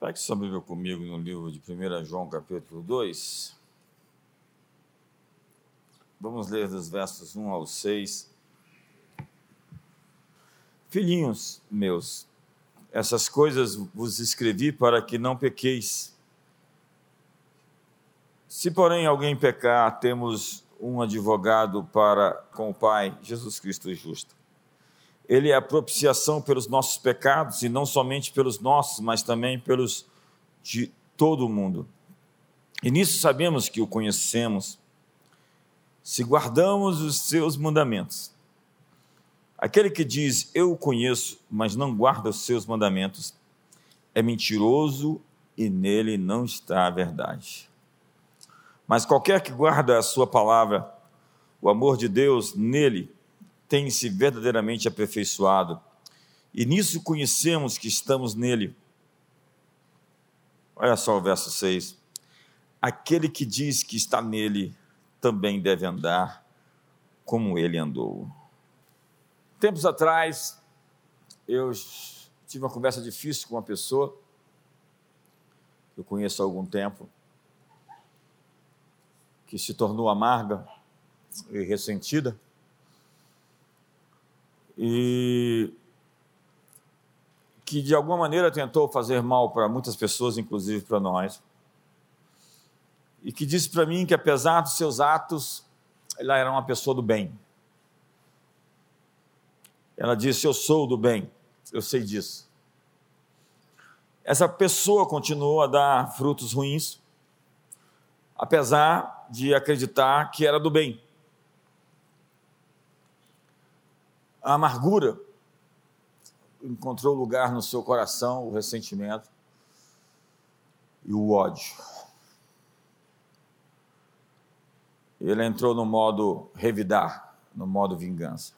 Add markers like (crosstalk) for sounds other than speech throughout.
Pegue sua Bíblia comigo no livro de 1 João, capítulo 2. Vamos ler dos versos 1 ao 6. Filhinhos meus, essas coisas vos escrevi para que não pequeis. Se, porém, alguém pecar, temos um advogado para com o Pai, Jesus Cristo justo ele é a propiciação pelos nossos pecados, e não somente pelos nossos, mas também pelos de todo o mundo. E nisso sabemos que o conhecemos, se guardamos os seus mandamentos. Aquele que diz, Eu o conheço, mas não guarda os seus mandamentos, é mentiroso e nele não está a verdade. Mas qualquer que guarda a sua palavra, o amor de Deus nele tem se verdadeiramente aperfeiçoado. E nisso conhecemos que estamos nele. Olha só o verso 6. Aquele que diz que está nele também deve andar como ele andou. Tempos atrás, eu tive uma conversa difícil com uma pessoa que eu conheço há algum tempo, que se tornou amarga e ressentida e que de alguma maneira tentou fazer mal para muitas pessoas, inclusive para nós. E que disse para mim que apesar dos seus atos, ela era uma pessoa do bem. Ela disse: Eu sou do bem, eu sei disso. Essa pessoa continuou a dar frutos ruins, apesar de acreditar que era do bem. A amargura encontrou lugar no seu coração, o ressentimento e o ódio. Ele entrou no modo revidar, no modo vingança,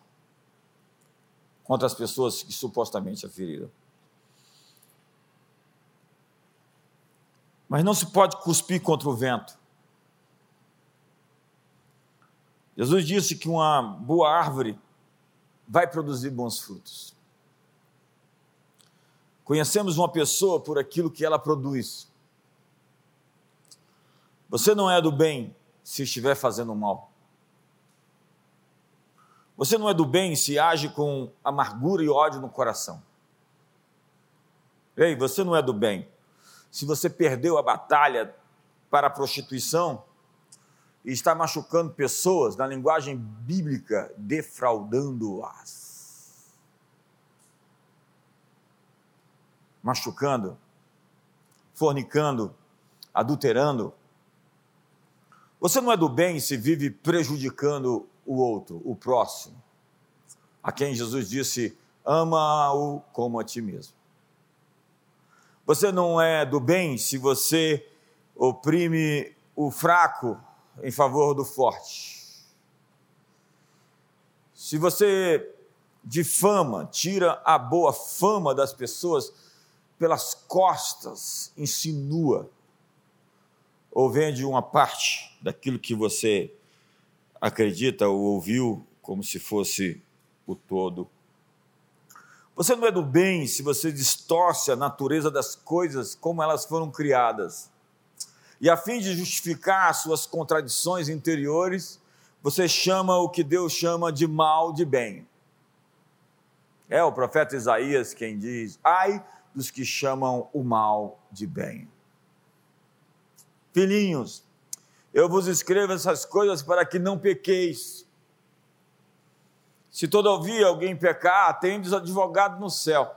contra as pessoas que supostamente a feriram. Mas não se pode cuspir contra o vento. Jesus disse que uma boa árvore vai produzir bons frutos. Conhecemos uma pessoa por aquilo que ela produz. Você não é do bem se estiver fazendo mal. Você não é do bem se age com amargura e ódio no coração. Ei, você não é do bem se você perdeu a batalha para a prostituição e está machucando pessoas, na linguagem bíblica, defraudando-as. Machucando, fornicando, adulterando. Você não é do bem se vive prejudicando o outro, o próximo, a quem Jesus disse: ama-o como a ti mesmo. Você não é do bem se você oprime o fraco em favor do forte. Se você difama, tira a boa fama das pessoas pelas costas, insinua, ou vende uma parte daquilo que você acredita ou ouviu como se fosse o todo. Você não é do bem se você distorce a natureza das coisas como elas foram criadas. E a fim de justificar suas contradições interiores, você chama o que Deus chama de mal de bem. É o profeta Isaías quem diz: ai dos que chamam o mal de bem. Filhinhos, eu vos escrevo essas coisas para que não pequeis. Se todavia alguém pecar, tendes advogado no céu.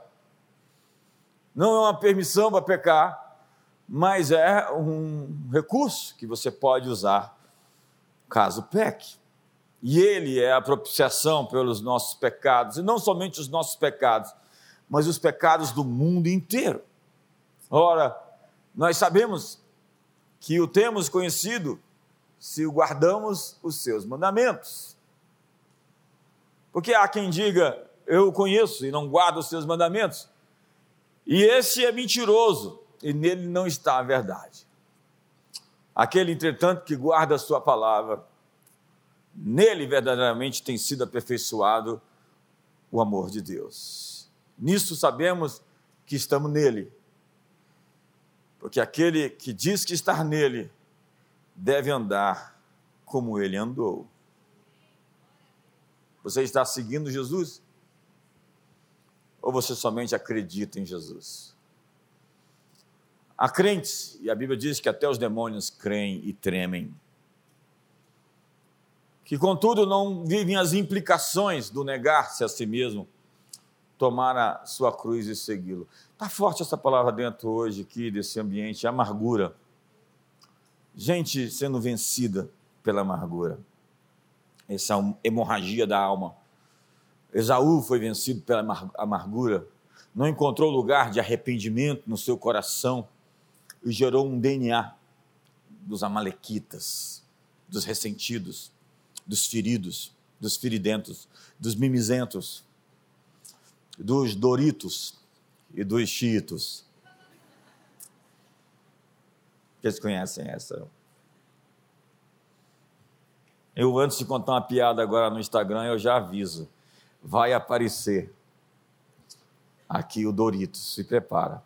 Não é uma permissão para pecar, mas é um recurso que você pode usar caso peque. E ele é a propiciação pelos nossos pecados, e não somente os nossos pecados, mas os pecados do mundo inteiro. Ora, nós sabemos que o temos conhecido se guardamos os seus mandamentos. Porque há quem diga, eu o conheço e não guardo os seus mandamentos. E esse é mentiroso, e nele não está a verdade. Aquele, entretanto, que guarda a sua palavra, nele verdadeiramente tem sido aperfeiçoado o amor de Deus. Nisso sabemos que estamos nele Porque aquele que diz que está nele deve andar como ele andou. Você está seguindo Jesus? Ou você somente acredita em Jesus? Há crentes, e a Bíblia diz que até os demônios creem e tremem, que contudo não vivem as implicações do negar-se a si mesmo, tomar a sua cruz e segui-lo. Está forte essa palavra dentro hoje aqui desse ambiente, amargura. Gente sendo vencida pela amargura. Essa hemorragia da alma. Esaú foi vencido pela amargura, não encontrou lugar de arrependimento no seu coração e gerou um DNA dos amalequitas, dos ressentidos, dos feridos, dos feridentos, dos mimizentos, dos doritos e dos chiitos. Vocês conhecem essa? Eu, antes de contar uma piada agora no Instagram, eu já aviso. Vai aparecer aqui o Doritos, se prepara.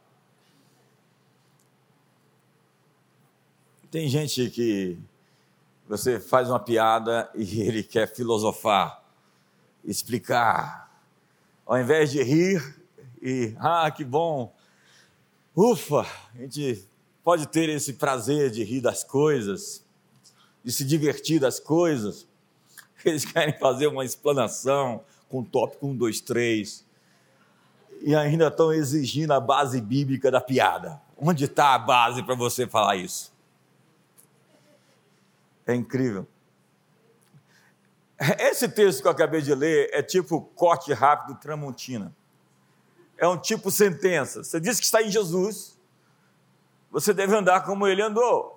Tem gente que você faz uma piada (laughs) e ele quer filosofar, explicar. Ao invés de rir e, ah, que bom, ufa, a gente pode ter esse prazer de rir das coisas, de se divertir das coisas. (laughs) Eles querem fazer uma explanação com tópico 1, 2, 3. E ainda estão exigindo a base bíblica da piada. Onde está a base para você falar isso? É incrível. Esse texto que eu acabei de ler é tipo corte rápido Tramontina. É um tipo sentença. Você diz que está em Jesus, você deve andar como ele andou.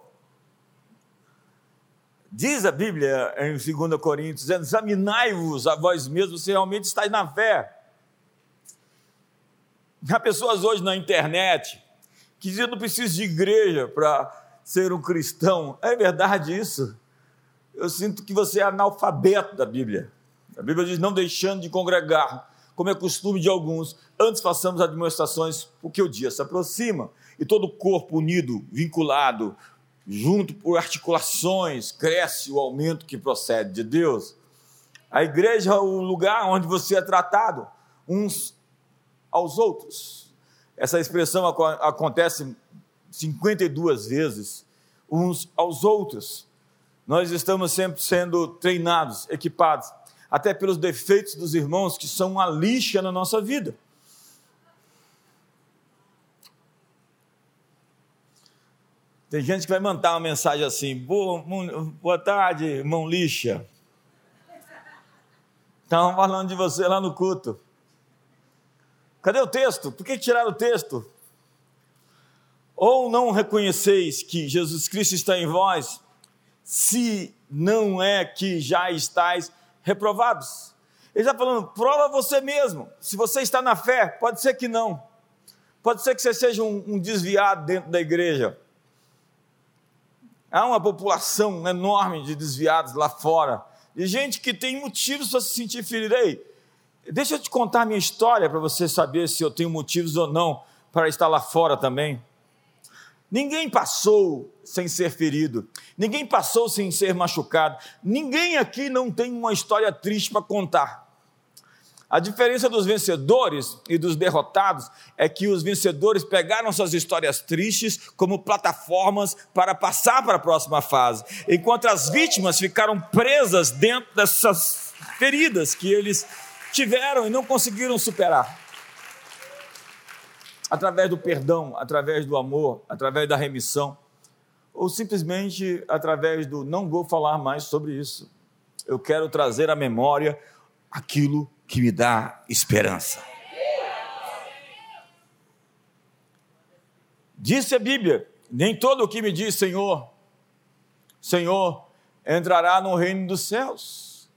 Diz a Bíblia em 2 Coríntios, examinai-vos a vós mesmos se realmente estáis na fé. Há pessoas hoje na internet que dizem não precisa de igreja para ser um cristão. É verdade isso? Eu sinto que você é analfabeto da Bíblia. A Bíblia diz: não deixando de congregar, como é costume de alguns, antes façamos administrações, porque o dia se aproxima. E todo o corpo unido, vinculado, junto por articulações, cresce o aumento que procede de Deus. A igreja é o lugar onde você é tratado uns aos outros. Essa expressão acontece 52 vezes, uns aos outros. Nós estamos sempre sendo treinados, equipados, até pelos defeitos dos irmãos que são uma lixa na nossa vida. Tem gente que vai mandar uma mensagem assim: boa, boa tarde, irmão lixa. Estavam falando de você lá no culto. Cadê o texto? Por que tiraram o texto? Ou não reconheceis que Jesus Cristo está em vós, se não é que já estáis reprovados? Ele está falando, prova você mesmo. Se você está na fé, pode ser que não. Pode ser que você seja um, um desviado dentro da igreja. Há uma população enorme de desviados lá fora, de gente que tem motivos para se sentir ferido. Ei, deixa eu te contar a minha história para você saber se eu tenho motivos ou não para estar lá fora também. Ninguém passou sem ser ferido, ninguém passou sem ser machucado, ninguém aqui não tem uma história triste para contar. A diferença dos vencedores e dos derrotados é que os vencedores pegaram suas histórias tristes como plataformas para passar para a próxima fase, enquanto as vítimas ficaram presas dentro dessas feridas que eles tiveram e não conseguiram superar através do perdão, através do amor, através da remissão, ou simplesmente através do não vou falar mais sobre isso. Eu quero trazer à memória aquilo que me dá esperança. Disse a Bíblia: nem todo o que me diz Senhor, Senhor, entrará no reino dos céus,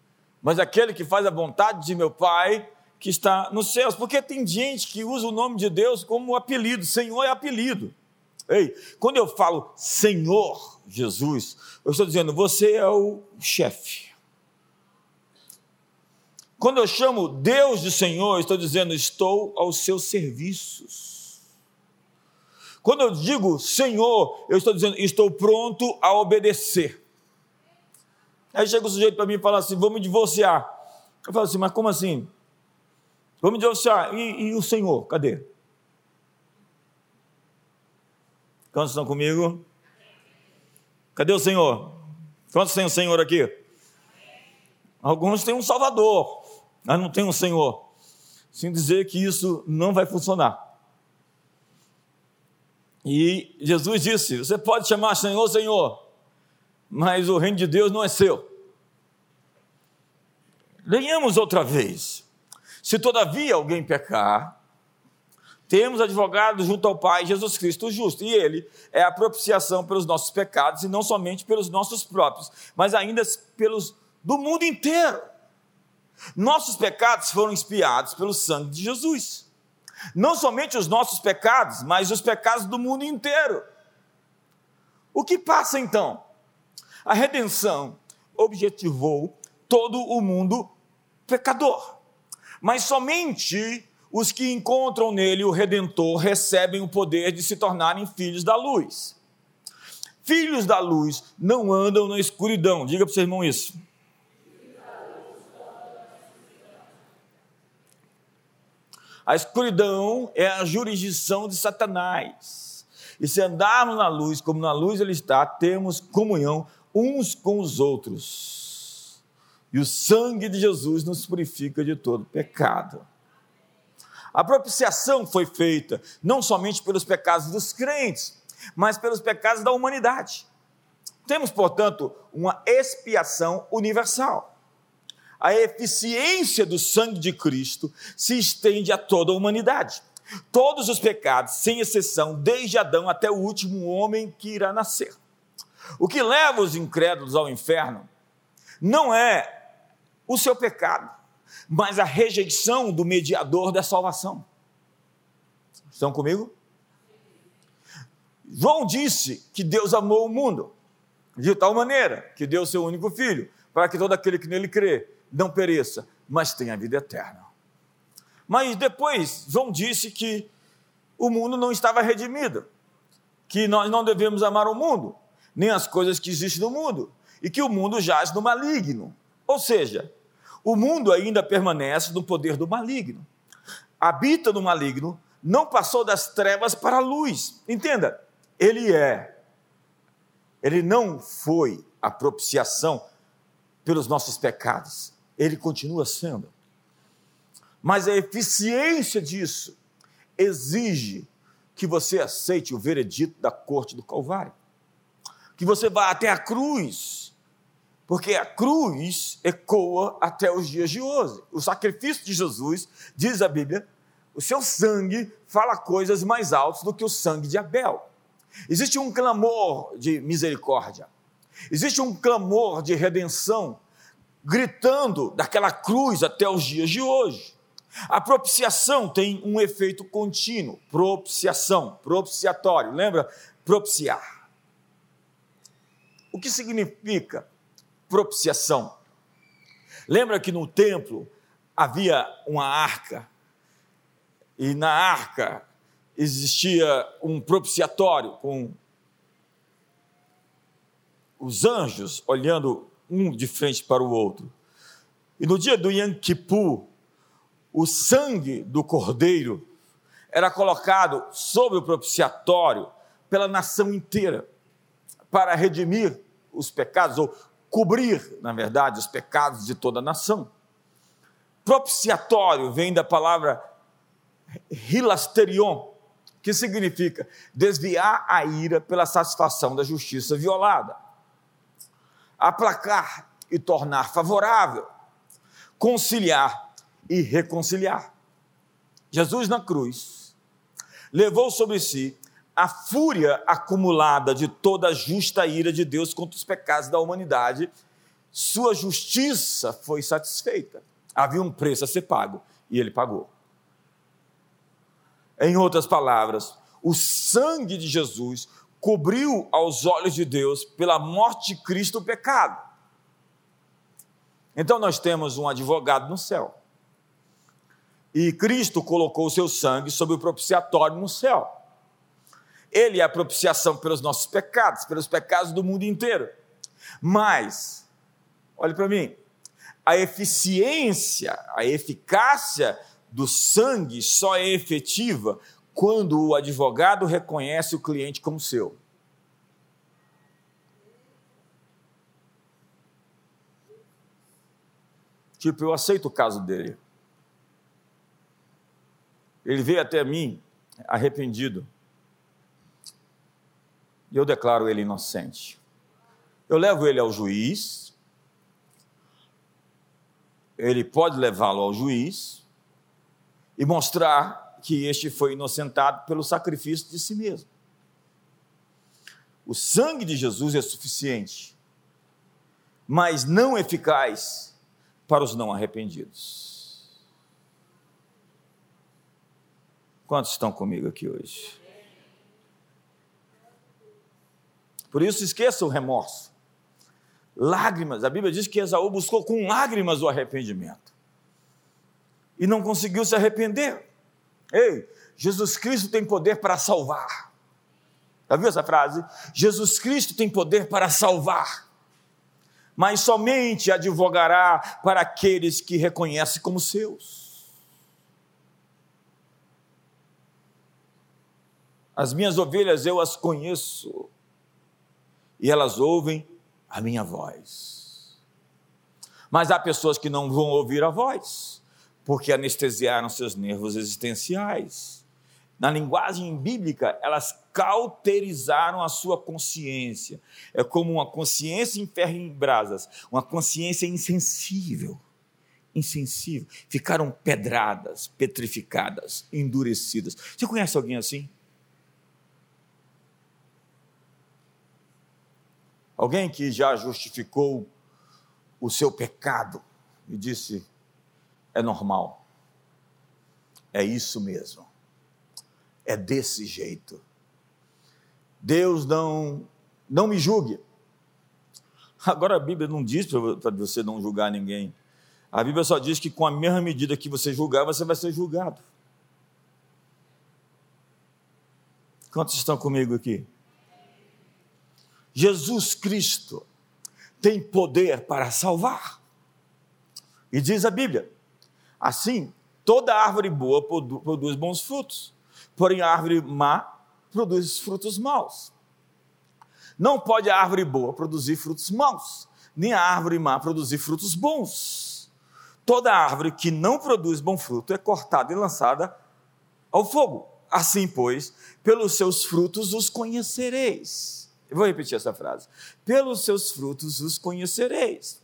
mas aquele que faz a vontade de meu Pai que está nos céus, porque tem gente que usa o nome de Deus como apelido, Senhor é apelido. Ei, quando eu falo Senhor Jesus, eu estou dizendo, você é o chefe. Quando eu chamo Deus de Senhor, eu estou dizendo, estou aos seus serviços. Quando eu digo Senhor, eu estou dizendo, estou pronto a obedecer. Aí chega o sujeito para mim e fala assim: vamos divorciar. Eu falo assim, mas como assim? Vamos divorciar. E, e o Senhor, cadê? Quantos estão comigo? Cadê o Senhor? Quantos tem o Senhor aqui? Alguns têm um Salvador, mas não tem um Senhor. Sem dizer que isso não vai funcionar. E Jesus disse: Você pode chamar Senhor, Senhor, mas o reino de Deus não é seu. Leiamos outra vez. Se todavia alguém pecar, temos advogado junto ao Pai, Jesus Cristo justo, e Ele é a propiciação pelos nossos pecados, e não somente pelos nossos próprios, mas ainda pelos do mundo inteiro. Nossos pecados foram expiados pelo sangue de Jesus. Não somente os nossos pecados, mas os pecados do mundo inteiro. O que passa então? A redenção objetivou todo o mundo pecador. Mas somente os que encontram nele o Redentor recebem o poder de se tornarem filhos da luz. Filhos da luz não andam na escuridão. Diga para o seu irmão isso. A escuridão é a jurisdição de Satanás. E se andarmos na luz, como na luz ele está, temos comunhão uns com os outros. E o sangue de Jesus nos purifica de todo pecado. A propiciação foi feita não somente pelos pecados dos crentes, mas pelos pecados da humanidade. Temos, portanto, uma expiação universal a eficiência do sangue de Cristo se estende a toda a humanidade. Todos os pecados, sem exceção, desde Adão até o último homem que irá nascer. O que leva os incrédulos ao inferno não é o seu pecado, mas a rejeição do mediador da salvação. Estão comigo? João disse que Deus amou o mundo de tal maneira que deu seu único filho, para que todo aquele que nele crê não pereça, mas tenha vida eterna. Mas depois, João disse que o mundo não estava redimido, que nós não devemos amar o mundo, nem as coisas que existem no mundo, e que o mundo jaz no maligno. Ou seja, o mundo ainda permanece no poder do maligno. Habita no maligno, não passou das trevas para a luz. Entenda, ele é. Ele não foi a propiciação pelos nossos pecados ele continua sendo. Mas a eficiência disso exige que você aceite o veredito da corte do Calvário. Que você vá até a cruz, porque a cruz ecoa até os dias de hoje. O sacrifício de Jesus, diz a Bíblia, o seu sangue fala coisas mais altas do que o sangue de Abel. Existe um clamor de misericórdia, existe um clamor de redenção gritando daquela cruz até os dias de hoje. A propiciação tem um efeito contínuo, propiciação, propiciatório, lembra? Propiciar. O que significa propiciação? Lembra que no templo havia uma arca, e na arca existia um propiciatório com os anjos olhando um de frente para o outro. E no dia do Yom Kippur, o sangue do cordeiro era colocado sobre o propiciatório pela nação inteira para redimir os pecados ou cobrir, na verdade, os pecados de toda a nação. Propiciatório vem da palavra hilasterion, que significa desviar a ira pela satisfação da justiça violada aplacar e tornar favorável, conciliar e reconciliar. Jesus na cruz levou sobre si a fúria acumulada de toda a justa ira de Deus contra os pecados da humanidade. Sua justiça foi satisfeita. Havia um preço a ser pago e ele pagou. Em outras palavras, o sangue de Jesus cobriu aos olhos de Deus pela morte de Cristo o pecado. Então nós temos um advogado no céu. E Cristo colocou o seu sangue sobre o propiciatório no céu. Ele é a propiciação pelos nossos pecados, pelos pecados do mundo inteiro. Mas, olhe para mim, a eficiência, a eficácia do sangue só é efetiva quando o advogado reconhece o cliente como seu. Tipo, eu aceito o caso dele. Ele veio até mim arrependido. E eu declaro ele inocente. Eu levo ele ao juiz. Ele pode levá-lo ao juiz e mostrar que este foi inocentado pelo sacrifício de si mesmo. O sangue de Jesus é suficiente, mas não eficaz para os não arrependidos. Quantos estão comigo aqui hoje? Por isso, esqueça o remorso. Lágrimas, a Bíblia diz que Esaú buscou com lágrimas o arrependimento e não conseguiu se arrepender. Ei, Jesus Cristo tem poder para salvar. Já viu essa frase? Jesus Cristo tem poder para salvar mas somente advogará para aqueles que reconhece como seus. As minhas ovelhas eu as conheço, e elas ouvem a minha voz. Mas há pessoas que não vão ouvir a voz, porque anestesiaram seus nervos existenciais na linguagem bíblica, elas cauterizaram a sua consciência. É como uma consciência em ferro em brasas, uma consciência insensível. Insensível. Ficaram pedradas, petrificadas, endurecidas. Você conhece alguém assim? Alguém que já justificou o seu pecado e disse: é normal, é isso mesmo é desse jeito. Deus não, não me julgue. Agora a Bíblia não diz para você não julgar ninguém. A Bíblia só diz que com a mesma medida que você julgar, você vai ser julgado. Quantos estão comigo aqui? Jesus Cristo tem poder para salvar. E diz a Bíblia: assim, toda árvore boa produz bons frutos, porém a árvore má produz frutos maus. Não pode a árvore boa produzir frutos maus, nem a árvore má produzir frutos bons. Toda árvore que não produz bom fruto é cortada e lançada ao fogo. Assim, pois, pelos seus frutos os conhecereis. Eu vou repetir essa frase. Pelos seus frutos os conhecereis.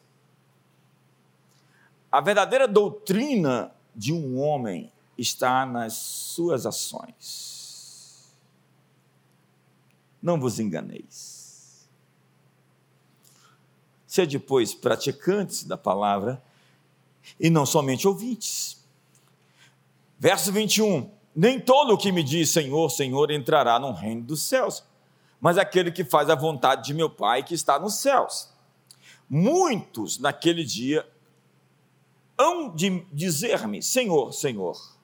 A verdadeira doutrina de um homem está nas suas ações. Não vos enganeis. Sede, pois, praticantes da palavra e não somente ouvintes. Verso 21. Nem todo o que me diz Senhor, Senhor entrará no reino dos céus, mas aquele que faz a vontade de meu Pai que está nos céus. Muitos naquele dia hão de dizer-me: Senhor, Senhor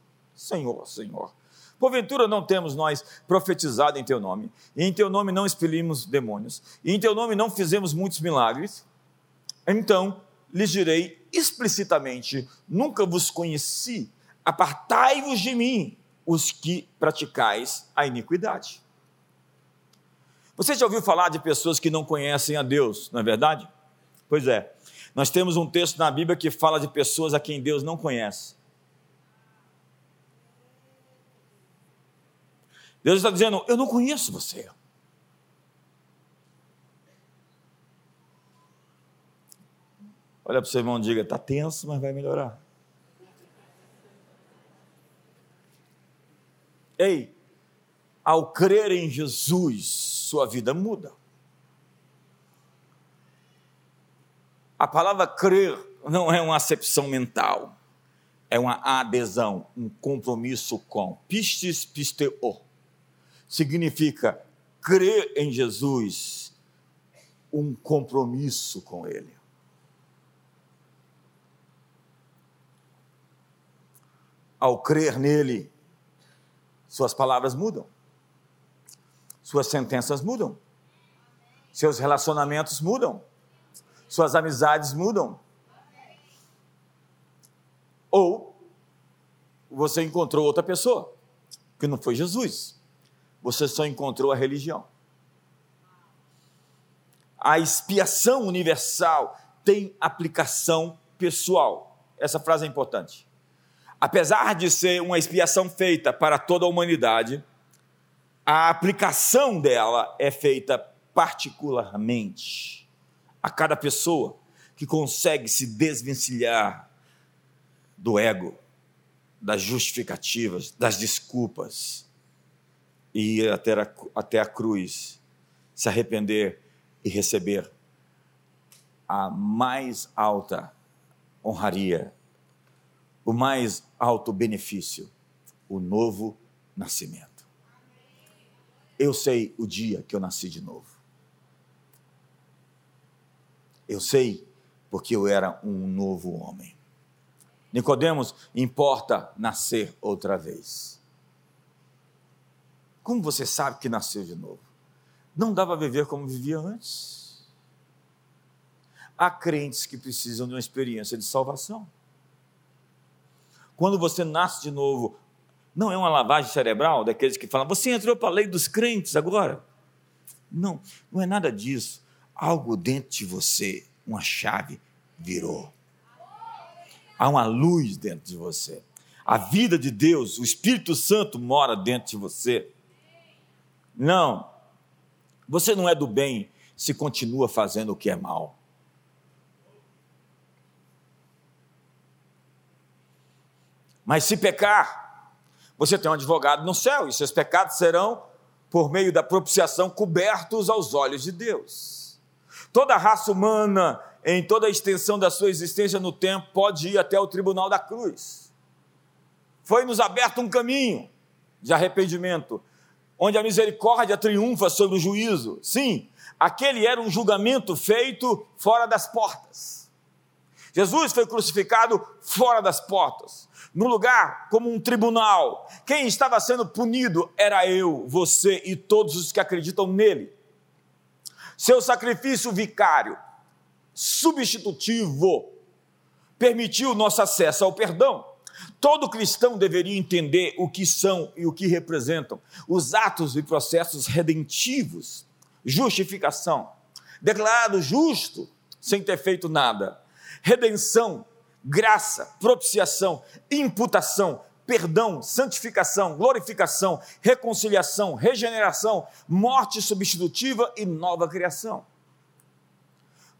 Senhor, Senhor. Porventura não temos nós profetizado em teu nome, e em teu nome não expelimos demônios, e em teu nome não fizemos muitos milagres? Então lhes direi explicitamente: nunca vos conheci, apartai-vos de mim, os que praticais a iniquidade. Você já ouviu falar de pessoas que não conhecem a Deus, não é verdade? Pois é, nós temos um texto na Bíblia que fala de pessoas a quem Deus não conhece. Deus está dizendo: Eu não conheço você. Olha para o seu irmão e diga: Está tenso, mas vai melhorar. Ei, ao crer em Jesus, sua vida muda. A palavra crer não é uma acepção mental, é uma adesão, um compromisso com. Pistes, pisteo significa crer em Jesus, um compromisso com Ele. Ao crer nele, suas palavras mudam. Suas sentenças mudam, seus relacionamentos mudam, suas amizades mudam. Ou você encontrou outra pessoa, que não foi Jesus, você só encontrou a religião. A expiação universal tem aplicação pessoal. Essa frase é importante. Apesar de ser uma expiação feita para toda a humanidade, a aplicação dela é feita particularmente a cada pessoa que consegue se desvencilhar do ego, das justificativas, das desculpas e ir até a, até a cruz, se arrepender e receber a mais alta honraria, o mais alto benefício, o novo nascimento. Eu sei o dia que eu nasci de novo. Eu sei porque eu era um novo homem. Nicodemos, importa nascer outra vez. Como você sabe que nasceu de novo? Não dava a viver como vivia antes. Há crentes que precisam de uma experiência de salvação. Quando você nasce de novo, não é uma lavagem cerebral daqueles que falam, você entrou para a lei dos crentes agora. Não, não é nada disso. Algo dentro de você, uma chave, virou. Há uma luz dentro de você. A vida de Deus, o Espírito Santo mora dentro de você. Não, você não é do bem se continua fazendo o que é mal. Mas se pecar, você tem um advogado no céu, e seus pecados serão, por meio da propiciação, cobertos aos olhos de Deus. Toda a raça humana, em toda a extensão da sua existência no tempo, pode ir até o tribunal da cruz. Foi-nos aberto um caminho de arrependimento, onde a misericórdia triunfa sobre o juízo. Sim, aquele era um julgamento feito fora das portas. Jesus foi crucificado fora das portas, no lugar como um tribunal. Quem estava sendo punido era eu, você e todos os que acreditam nele. Seu sacrifício vicário, substitutivo, permitiu nosso acesso ao perdão. Todo cristão deveria entender o que são e o que representam os atos e processos redentivos, justificação, declarado justo sem ter feito nada, redenção, graça, propiciação, imputação, perdão, santificação, glorificação, reconciliação, regeneração, morte substitutiva e nova criação.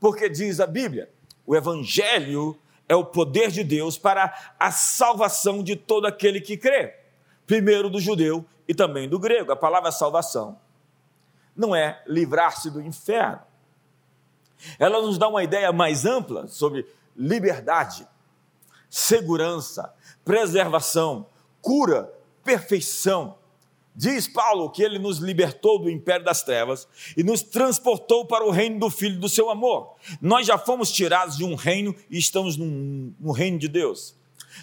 Porque diz a Bíblia, o Evangelho é o poder de Deus para a salvação de todo aquele que crê, primeiro do judeu e também do grego. A palavra salvação não é livrar-se do inferno. Ela nos dá uma ideia mais ampla sobre liberdade, segurança, preservação, cura, perfeição, Diz Paulo que ele nos libertou do império das trevas e nos transportou para o reino do Filho do seu amor. Nós já fomos tirados de um reino e estamos no, no reino de Deus.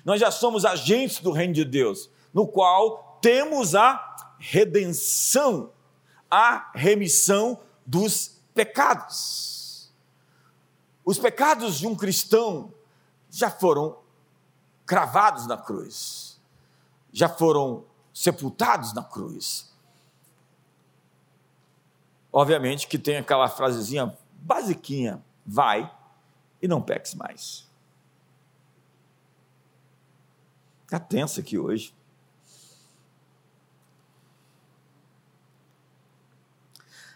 Nós já somos agentes do reino de Deus, no qual temos a redenção, a remissão dos pecados. Os pecados de um cristão já foram cravados na cruz, já foram sepultados na cruz. Obviamente que tem aquela frasezinha basiquinha: vai e não peques mais. Está tenso aqui hoje.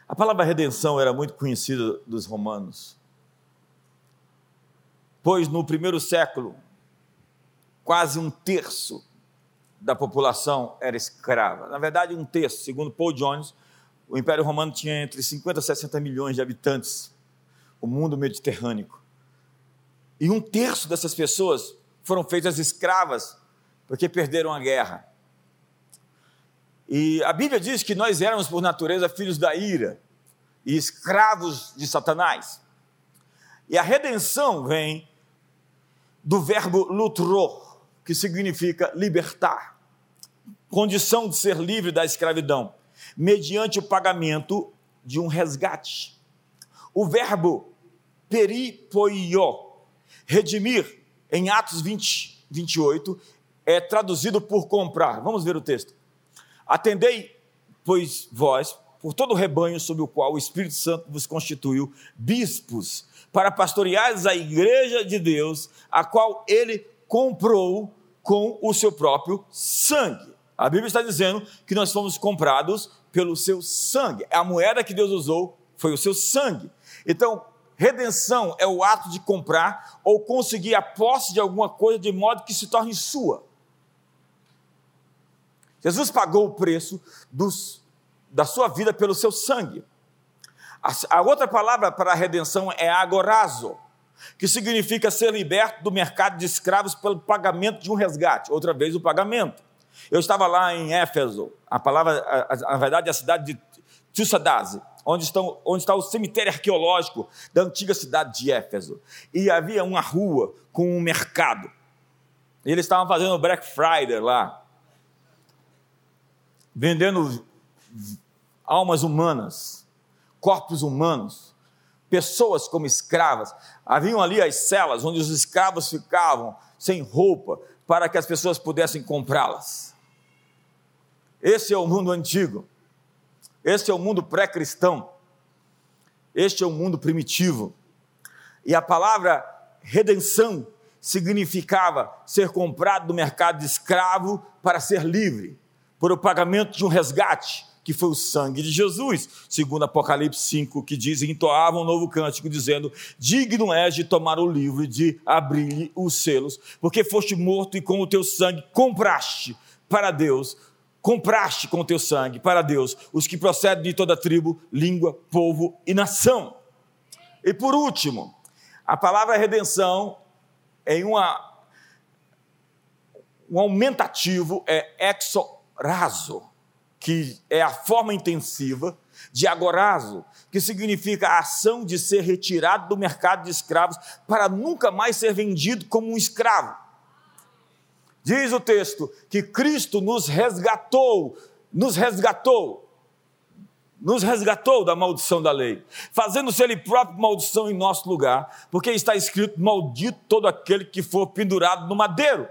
A palavra redenção era muito conhecida dos romanos, pois no primeiro século, quase um terço da população era escrava. Na verdade, um terço, segundo Paul Jones, o Império Romano tinha entre 50 e 60 milhões de habitantes, o mundo mediterrâneo. E um terço dessas pessoas foram feitas escravas porque perderam a guerra. E a Bíblia diz que nós éramos, por natureza, filhos da ira e escravos de Satanás. E a redenção vem do verbo lutror, que significa libertar condição de ser livre da escravidão. mediante o pagamento de um resgate. O verbo peripoió, redimir, em Atos 20, 28, é traduzido por comprar. Vamos ver o texto. Atendei, pois vós, por todo o rebanho sobre o qual o Espírito Santo vos constituiu, bispos, para pastoreares a igreja de Deus, a qual ele comprou com o seu próprio sangue. A Bíblia está dizendo que nós fomos comprados pelo seu sangue. A moeda que Deus usou foi o seu sangue. Então, redenção é o ato de comprar ou conseguir a posse de alguma coisa de modo que se torne sua. Jesus pagou o preço dos, da sua vida pelo seu sangue. A, a outra palavra para redenção é agorazo, que significa ser liberto do mercado de escravos pelo pagamento de um resgate, outra vez o pagamento. Eu estava lá em Éfeso, a palavra, na verdade, é a cidade de Tussadase, onde, estão, onde está o cemitério arqueológico da antiga cidade de Éfeso. E havia uma rua com um mercado. E eles estavam fazendo Black Friday lá, vendendo almas humanas, corpos humanos, pessoas como escravas. Haviam ali as celas onde os escravos ficavam sem roupa para que as pessoas pudessem comprá-las. Esse é o mundo antigo. Este é o mundo pré-cristão. Este é o mundo primitivo. E a palavra redenção significava ser comprado do mercado de escravo para ser livre por o pagamento de um resgate, que foi o sangue de Jesus, segundo Apocalipse 5, que diz, entoavam um novo cântico, dizendo, digno és de tomar o livro e de abrir os selos, porque foste morto e com o teu sangue compraste para Deus, compraste com o teu sangue para Deus, os que procedem de toda tribo, língua, povo e nação. E por último, a palavra redenção em uma, um aumentativo é exo raso, que é a forma intensiva de agorazo, que significa a ação de ser retirado do mercado de escravos para nunca mais ser vendido como um escravo. Diz o texto que Cristo nos resgatou, nos resgatou, nos resgatou da maldição da lei, fazendo-se Ele próprio maldição em nosso lugar, porque está escrito: Maldito todo aquele que for pendurado no madeiro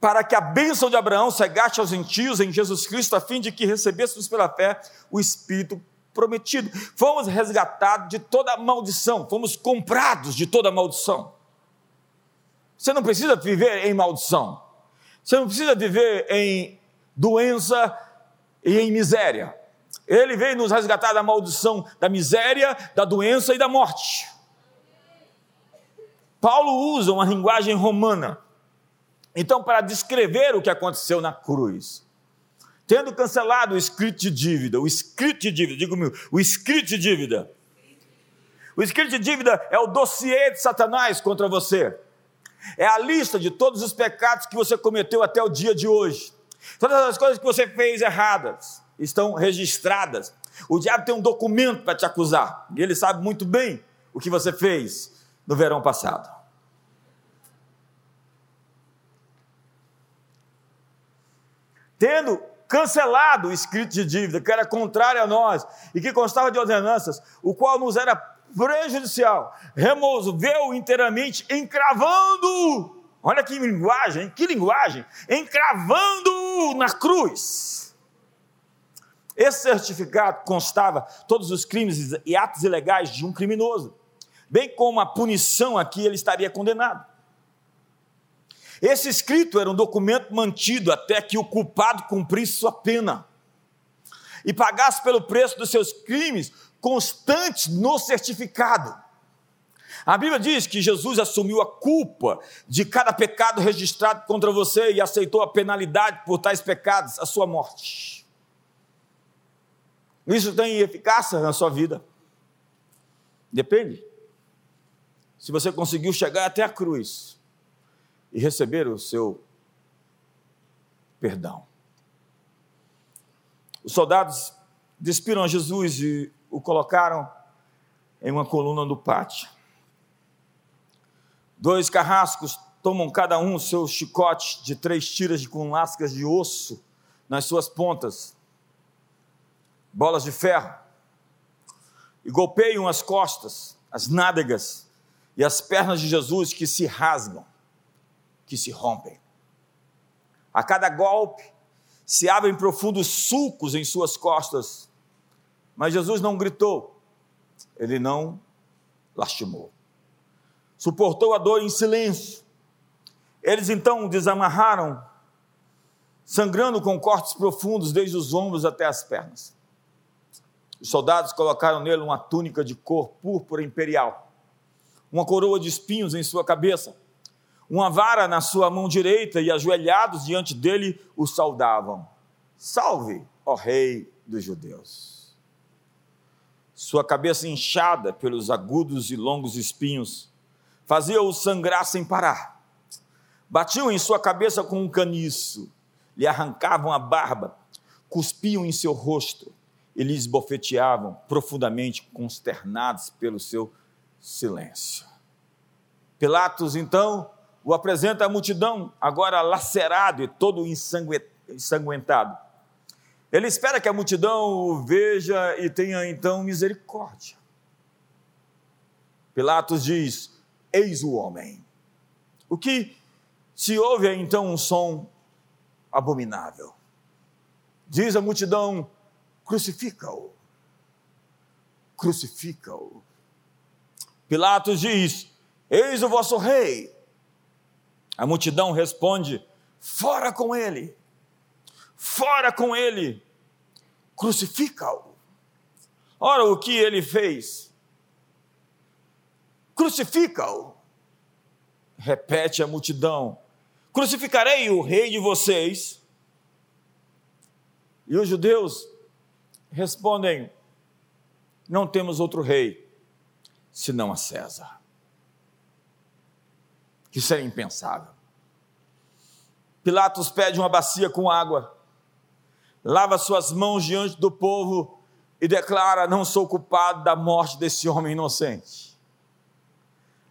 para que a bênção de Abraão chegasse aos gentios em Jesus Cristo, a fim de que recebêssemos pela fé o Espírito prometido. Fomos resgatados de toda maldição, fomos comprados de toda maldição. Você não precisa viver em maldição, você não precisa viver em doença e em miséria. Ele veio nos resgatar da maldição, da miséria, da doença e da morte. Paulo usa uma linguagem romana então, para descrever o que aconteceu na cruz, tendo cancelado o escrito de dívida, o escrito de dívida, digo meu, o escrito de dívida. O escrito de dívida é o dossiê de Satanás contra você. É a lista de todos os pecados que você cometeu até o dia de hoje. Todas as coisas que você fez erradas estão registradas. O diabo tem um documento para te acusar. E ele sabe muito bem o que você fez no verão passado. Tendo cancelado o escrito de dívida, que era contrário a nós e que constava de ordenanças, o qual nos era prejudicial, removeu inteiramente, encravando, olha que linguagem, que linguagem, encravando na cruz. Esse certificado constava todos os crimes e atos ilegais de um criminoso, bem como a punição a que ele estaria condenado. Esse escrito era um documento mantido até que o culpado cumprisse sua pena e pagasse pelo preço dos seus crimes constantes no certificado. A Bíblia diz que Jesus assumiu a culpa de cada pecado registrado contra você e aceitou a penalidade por tais pecados, a sua morte. Isso tem eficácia na sua vida? Depende. Se você conseguiu chegar até a cruz, e receber o seu perdão. Os soldados despiram a Jesus e o colocaram em uma coluna do pátio. Dois carrascos tomam cada um o seu chicote de três tiras com lascas de osso nas suas pontas bolas de ferro, e golpeiam as costas, as nádegas e as pernas de Jesus que se rasgam, que se rompem. A cada golpe se abrem profundos sulcos em suas costas, mas Jesus não gritou, ele não lastimou. Suportou a dor em silêncio. Eles então desamarraram, sangrando com cortes profundos desde os ombros até as pernas. Os soldados colocaram nele uma túnica de cor púrpura imperial, uma coroa de espinhos em sua cabeça, uma vara na sua mão direita e ajoelhados diante dele o saudavam: Salve, ó Rei dos Judeus. Sua cabeça inchada pelos agudos e longos espinhos fazia-o sangrar sem parar. Batiam em sua cabeça com um caniço, lhe arrancavam a barba, cuspiam em seu rosto e lhes bofeteavam, profundamente consternados pelo seu silêncio. Pilatos, então, o apresenta à multidão, agora lacerado e todo ensanguentado. Ele espera que a multidão o veja e tenha então misericórdia. Pilatos diz: Eis o homem. O que se ouve é então um som abominável. Diz a multidão: crucifica-o. Crucifica-o. Pilatos diz: Eis o vosso rei. A multidão responde: Fora com ele. Fora com ele. Crucifica-o. Ora, o que ele fez? Crucifica-o. Repete a multidão: Crucificarei o rei de vocês. E os judeus respondem: Não temos outro rei senão a César. Isso era impensável. Pilatos pede uma bacia com água, lava suas mãos diante do povo e declara: Não sou culpado da morte desse homem inocente.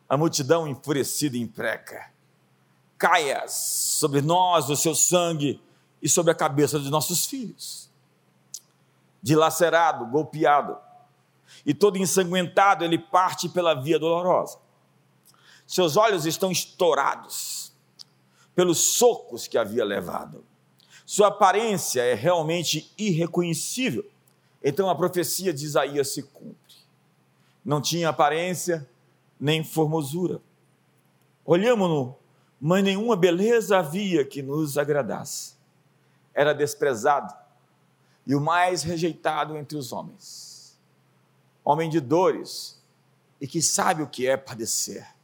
A multidão enfurecida impreca: Caia sobre nós o seu sangue e sobre a cabeça de nossos filhos dilacerado, golpeado, e todo ensanguentado, ele parte pela via dolorosa. Seus olhos estão estourados pelos socos que havia levado. Sua aparência é realmente irreconhecível. Então a profecia de Isaías se cumpre. Não tinha aparência nem formosura. Olhamos-no, mas nenhuma beleza havia que nos agradasse. Era desprezado e o mais rejeitado entre os homens. Homem de dores e que sabe o que é padecer.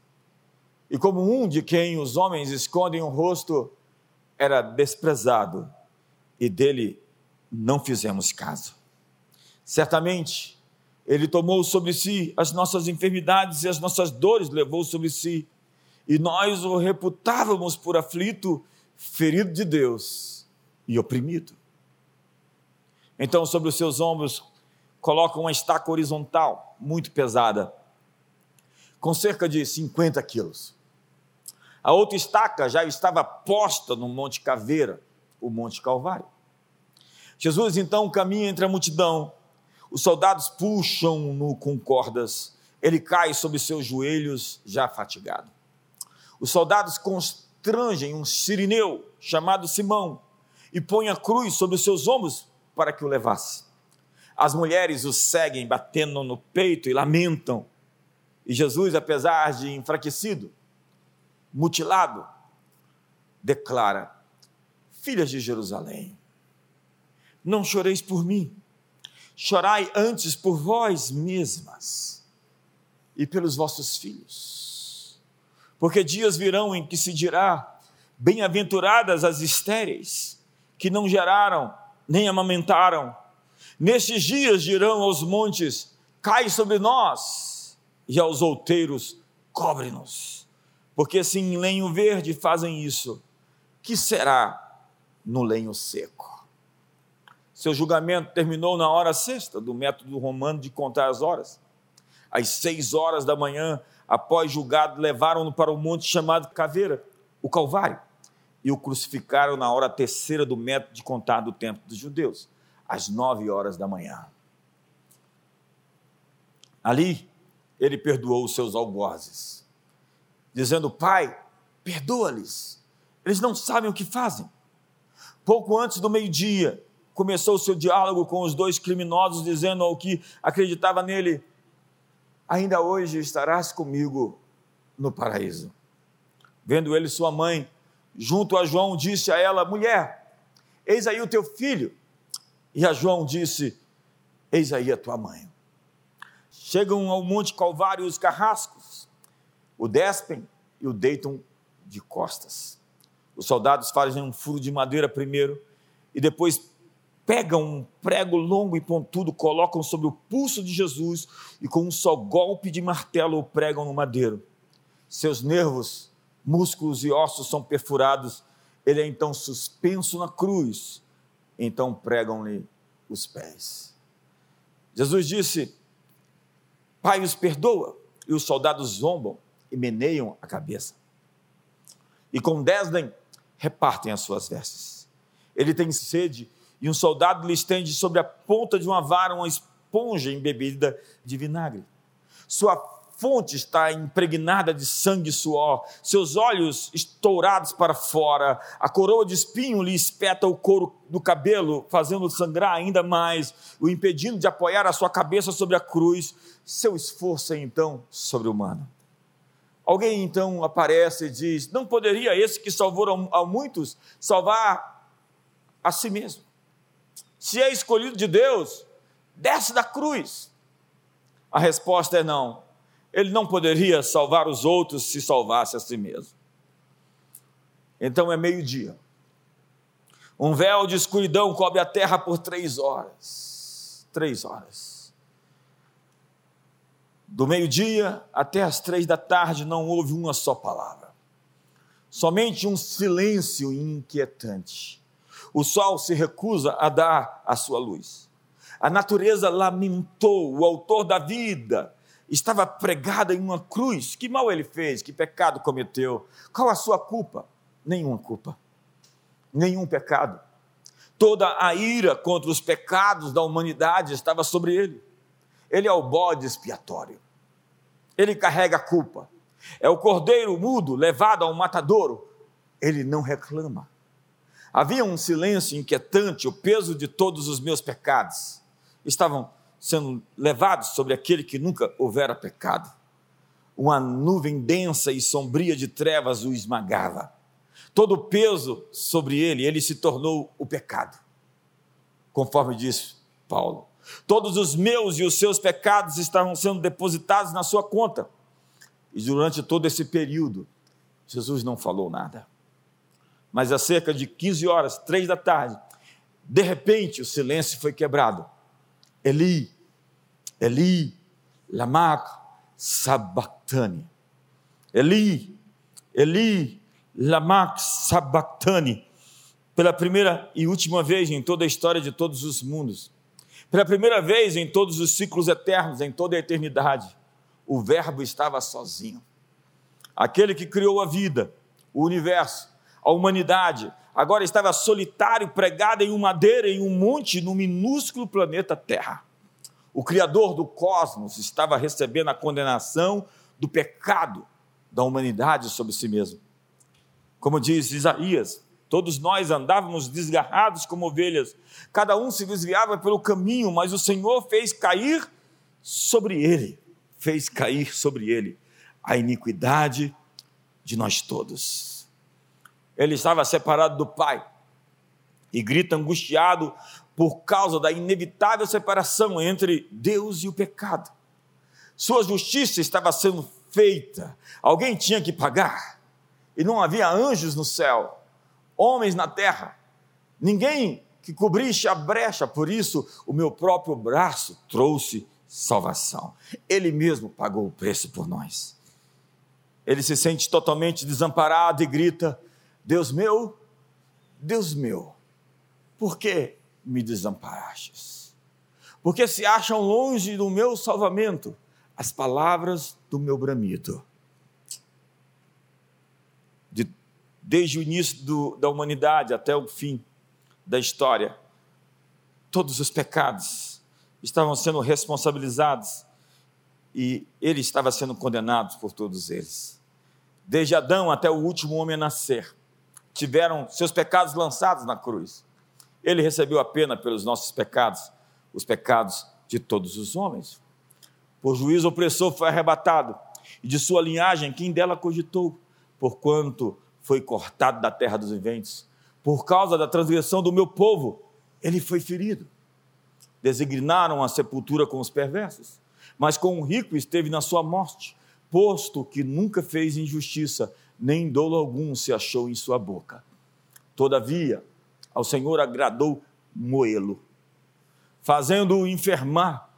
E como um de quem os homens escondem o rosto, era desprezado e dele não fizemos caso. Certamente, ele tomou sobre si as nossas enfermidades e as nossas dores levou sobre si, e nós o reputávamos por aflito, ferido de Deus e oprimido. Então, sobre os seus ombros, coloca uma estaca horizontal, muito pesada, com cerca de 50 quilos. A outra estaca já estava posta no Monte Caveira, o Monte Calvário. Jesus então caminha entre a multidão, os soldados puxam-no com cordas, ele cai sobre seus joelhos, já fatigado. Os soldados constrangem um sirineu chamado Simão e põem a cruz sobre os seus ombros para que o levasse. As mulheres o seguem, batendo no peito e lamentam. E Jesus, apesar de enfraquecido, mutilado, declara: Filhas de Jerusalém, não choreis por mim, chorai antes por vós mesmas e pelos vossos filhos. Porque dias virão em que se dirá: Bem-aventuradas as estéreis, que não geraram nem amamentaram. Nestes dias dirão aos montes: cai sobre nós, e aos outeiros: cobre-nos. Porque se em lenho verde fazem isso, que será no lenho seco? Seu julgamento terminou na hora sexta do método romano de contar as horas. Às seis horas da manhã, após julgado, levaram-no para o um monte chamado Caveira, o Calvário e o crucificaram na hora terceira do método de contar do tempo dos judeus, às nove horas da manhã. Ali, ele perdoou os seus algozes, dizendo: Pai, perdoa-lhes, eles não sabem o que fazem. Pouco antes do meio-dia, começou o seu diálogo com os dois criminosos, dizendo ao que acreditava nele: Ainda hoje estarás comigo no paraíso. Vendo ele sua mãe, junto a João, disse a ela: Mulher, eis aí o teu filho. E a João disse: Eis aí a tua mãe. Chegam ao Monte Calvário os carrascos, o despem e o deitam de costas. Os soldados fazem um furo de madeira primeiro e depois pegam um prego longo e pontudo, colocam sobre o pulso de Jesus e com um só golpe de martelo o pregam no madeiro. Seus nervos, músculos e ossos são perfurados. Ele é então suspenso na cruz. Então pregam-lhe os pés. Jesus disse: Pai os perdoa. E os soldados zombam e meneiam a cabeça. E com desdém repartem as suas vestes. Ele tem sede e um soldado lhe estende sobre a ponta de uma vara uma esponja embebida de vinagre. Sua fonte está impregnada de sangue e suor, seus olhos estourados para fora, a coroa de espinho lhe espeta o couro do cabelo, fazendo sangrar ainda mais, o impedindo de apoiar a sua cabeça sobre a cruz. Seu esforço é então sobre-humano. Alguém então aparece e diz: Não poderia esse que salvou a muitos salvar a si mesmo? Se é escolhido de Deus, desce da cruz. A resposta é não ele não poderia salvar os outros se salvasse a si mesmo. Então é meio-dia. Um véu de escuridão cobre a terra por três horas. Três horas. Do meio-dia até as três da tarde não houve uma só palavra. Somente um silêncio inquietante. O sol se recusa a dar a sua luz. A natureza lamentou o autor da vida estava pregada em uma cruz. Que mal ele fez? Que pecado cometeu? Qual a sua culpa? Nenhuma culpa. Nenhum pecado. Toda a ira contra os pecados da humanidade estava sobre ele. Ele é o bode expiatório. Ele carrega a culpa. É o cordeiro mudo levado ao matadouro. Ele não reclama. Havia um silêncio inquietante, o peso de todos os meus pecados estavam sendo levados sobre aquele que nunca houvera pecado. Uma nuvem densa e sombria de trevas o esmagava. Todo o peso sobre ele, ele se tornou o pecado. Conforme diz Paulo. Todos os meus e os seus pecados estavam sendo depositados na sua conta. E durante todo esse período, Jesus não falou nada. Mas a cerca de 15 horas, três da tarde, de repente o silêncio foi quebrado. Eli, Eli, Lamak, Sabachthani. Eli, Eli, Lamak, Sabachthani. Pela primeira e última vez em toda a história de todos os mundos, pela primeira vez em todos os ciclos eternos, em toda a eternidade, o Verbo estava sozinho. Aquele que criou a vida, o universo, a humanidade, agora estava solitário, pregado em uma madeira, em um monte, no minúsculo planeta Terra. O Criador do cosmos estava recebendo a condenação do pecado da humanidade sobre si mesmo. Como diz Isaías, todos nós andávamos desgarrados como ovelhas, cada um se desviava pelo caminho, mas o Senhor fez cair sobre ele, fez cair sobre ele a iniquidade de nós todos. Ele estava separado do Pai e grita angustiado por causa da inevitável separação entre Deus e o pecado. Sua justiça estava sendo feita, alguém tinha que pagar, e não havia anjos no céu, homens na terra, ninguém que cobrisse a brecha, por isso o meu próprio braço trouxe salvação. Ele mesmo pagou o preço por nós. Ele se sente totalmente desamparado e grita: Deus meu, Deus meu, por que me desamparastes? Porque se acham longe do meu salvamento as palavras do meu bramido. De, desde o início do, da humanidade até o fim da história, todos os pecados estavam sendo responsabilizados e ele estava sendo condenado por todos eles. Desde Adão até o último homem a nascer, tiveram seus pecados lançados na cruz. Ele recebeu a pena pelos nossos pecados, os pecados de todos os homens. Por juízo opressor foi arrebatado, e de sua linhagem quem dela cogitou, porquanto foi cortado da terra dos viventes. Por causa da transgressão do meu povo, ele foi ferido. Designaram a sepultura com os perversos, mas com o rico esteve na sua morte, posto que nunca fez injustiça, nem dolo algum se achou em sua boca. Todavia, ao Senhor agradou moê-lo, fazendo-o enfermar,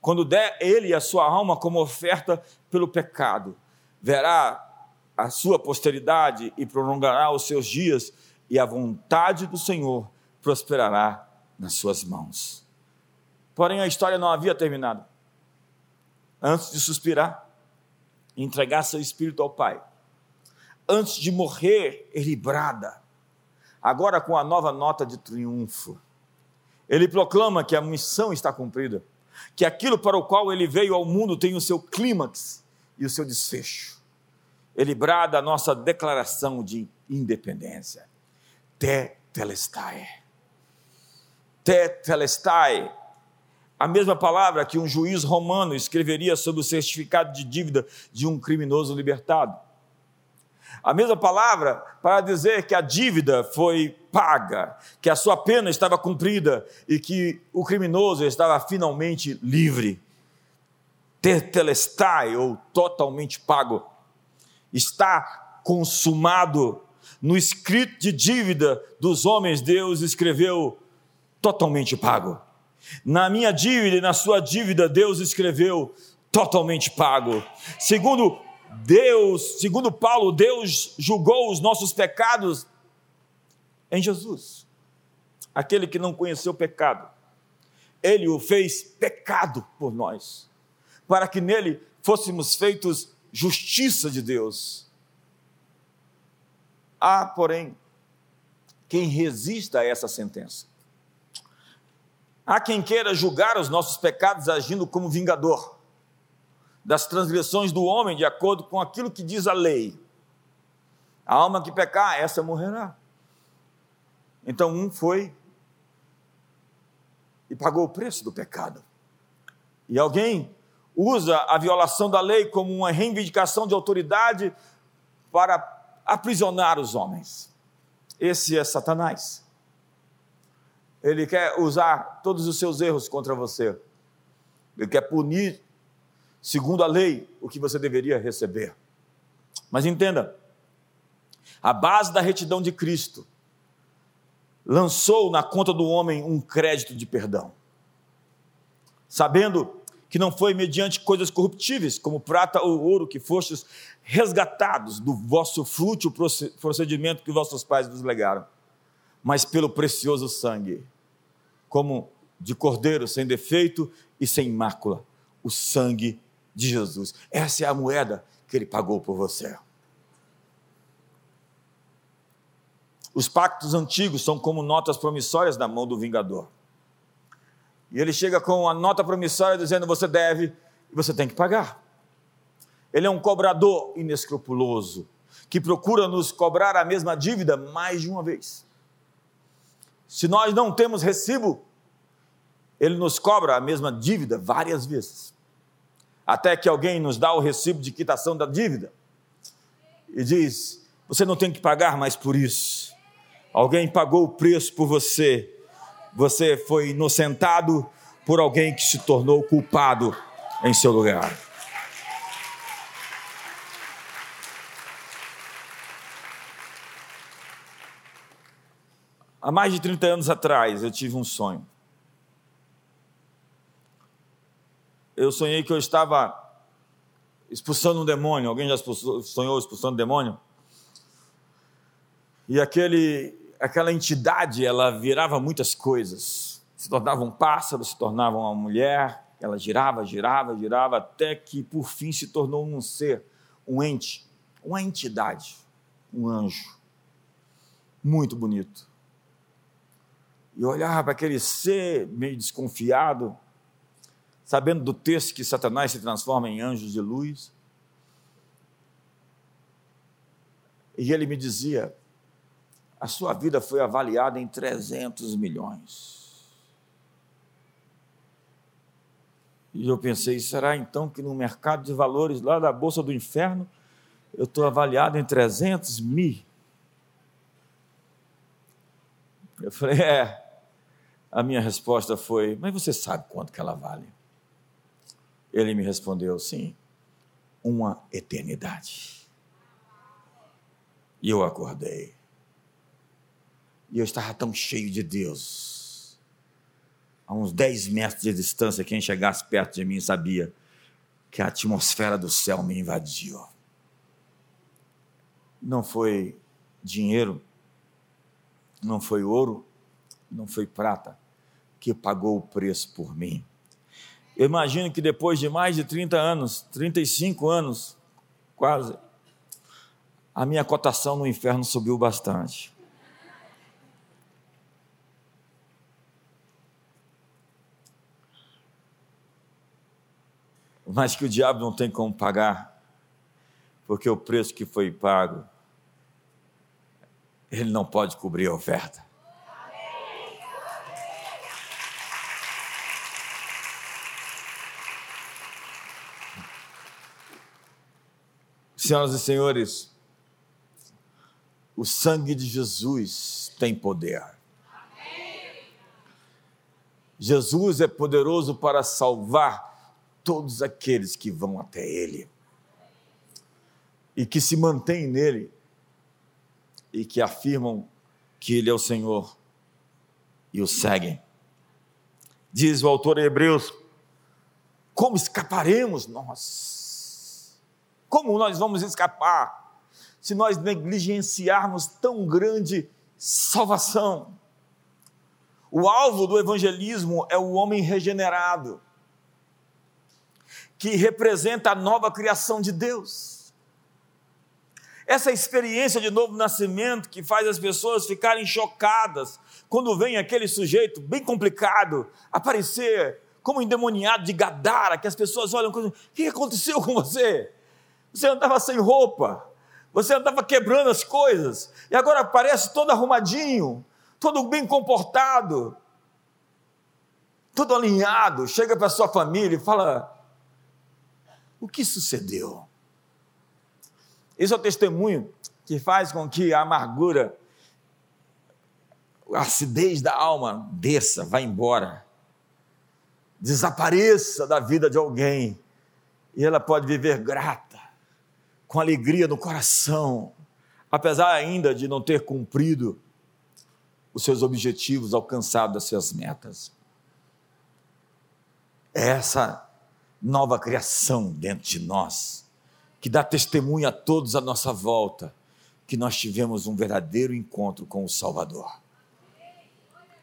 quando der ele a sua alma como oferta pelo pecado. Verá a sua posteridade e prolongará os seus dias, e a vontade do Senhor prosperará nas suas mãos. Porém, a história não havia terminado. Antes de suspirar, entregar seu espírito ao Pai, antes de morrer, ele brada, agora com a nova nota de triunfo. Ele proclama que a missão está cumprida, que aquilo para o qual ele veio ao mundo tem o seu clímax e o seu desfecho. Ele brada a nossa declaração de independência. Te telestai. Te telestai. A mesma palavra que um juiz romano escreveria sobre o certificado de dívida de um criminoso libertado. A mesma palavra para dizer que a dívida foi paga, que a sua pena estava cumprida e que o criminoso estava finalmente livre. Tetelestai, ou totalmente pago, está consumado. No escrito de dívida dos homens, Deus escreveu totalmente pago. Na minha dívida e na sua dívida, Deus escreveu totalmente pago. Segundo Deus, segundo Paulo, Deus julgou os nossos pecados em Jesus. Aquele que não conheceu pecado, ele o fez pecado por nós, para que nele fôssemos feitos justiça de Deus. Há, porém, quem resista a essa sentença. Há quem queira julgar os nossos pecados agindo como vingador das transgressões do homem de acordo com aquilo que diz a lei. A alma que pecar, essa morrerá. Então um foi e pagou o preço do pecado. E alguém usa a violação da lei como uma reivindicação de autoridade para aprisionar os homens. Esse é Satanás. Ele quer usar todos os seus erros contra você. Ele quer punir segundo a lei, o que você deveria receber. Mas entenda, a base da retidão de Cristo lançou na conta do homem um crédito de perdão, sabendo que não foi mediante coisas corruptíveis, como prata ou ouro, que fostes resgatados do vosso fútil procedimento que vossos pais vos legaram, mas pelo precioso sangue, como de cordeiro sem defeito e sem mácula, o sangue de Jesus. Essa é a moeda que ele pagou por você. Os pactos antigos são como notas promissórias na mão do vingador. E ele chega com a nota promissória dizendo: você deve e você tem que pagar. Ele é um cobrador inescrupuloso que procura nos cobrar a mesma dívida mais de uma vez. Se nós não temos recibo, ele nos cobra a mesma dívida várias vezes até que alguém nos dá o recibo de quitação da dívida e diz: Você não tem que pagar mais por isso. Alguém pagou o preço por você. Você foi inocentado por alguém que se tornou culpado em seu lugar. Há mais de 30 anos atrás, eu tive um sonho. eu sonhei que eu estava expulsando um demônio. Alguém já expulsou, sonhou expulsando um demônio? E aquele, aquela entidade, ela virava muitas coisas. Se tornava um pássaro, se tornava uma mulher, ela girava, girava, girava, até que por fim se tornou um ser, um ente, uma entidade, um anjo. Muito bonito. E olhava para aquele ser meio desconfiado, sabendo do texto que Satanás se transforma em anjos de luz. E ele me dizia: a sua vida foi avaliada em 300 milhões. E eu pensei, será então que no mercado de valores lá da Bolsa do Inferno eu estou avaliado em 300 mil? Eu falei, é. A minha resposta foi, mas você sabe quanto que ela vale? Ele me respondeu, sim, uma eternidade. E eu acordei. E eu estava tão cheio de Deus. A uns 10 metros de distância, quem chegasse perto de mim sabia que a atmosfera do céu me invadiu. Não foi dinheiro, não foi ouro, não foi prata que pagou o preço por mim. Eu imagino que depois de mais de 30 anos, 35 anos, quase, a minha cotação no inferno subiu bastante. Mas que o diabo não tem como pagar, porque o preço que foi pago, ele não pode cobrir a oferta. Senhoras e senhores, o sangue de Jesus tem poder. Jesus é poderoso para salvar todos aqueles que vão até Ele e que se mantêm nele e que afirmam que Ele é o Senhor e o seguem. Diz o autor de Hebreus: como escaparemos nós? Como nós vamos escapar se nós negligenciarmos tão grande salvação? O alvo do evangelismo é o homem regenerado, que representa a nova criação de Deus. Essa experiência de novo nascimento que faz as pessoas ficarem chocadas quando vem aquele sujeito bem complicado aparecer como endemoniado de Gadara, que as pessoas olham o que aconteceu com você? Você andava sem roupa, você andava quebrando as coisas, e agora aparece todo arrumadinho, todo bem comportado, todo alinhado. Chega para sua família e fala: O que sucedeu? Esse é o testemunho que faz com que a amargura, a acidez da alma desça, vá embora, desapareça da vida de alguém, e ela pode viver grata com alegria no coração, apesar ainda de não ter cumprido os seus objetivos, alcançado as suas metas. Essa nova criação dentro de nós, que dá testemunho a todos à nossa volta, que nós tivemos um verdadeiro encontro com o Salvador.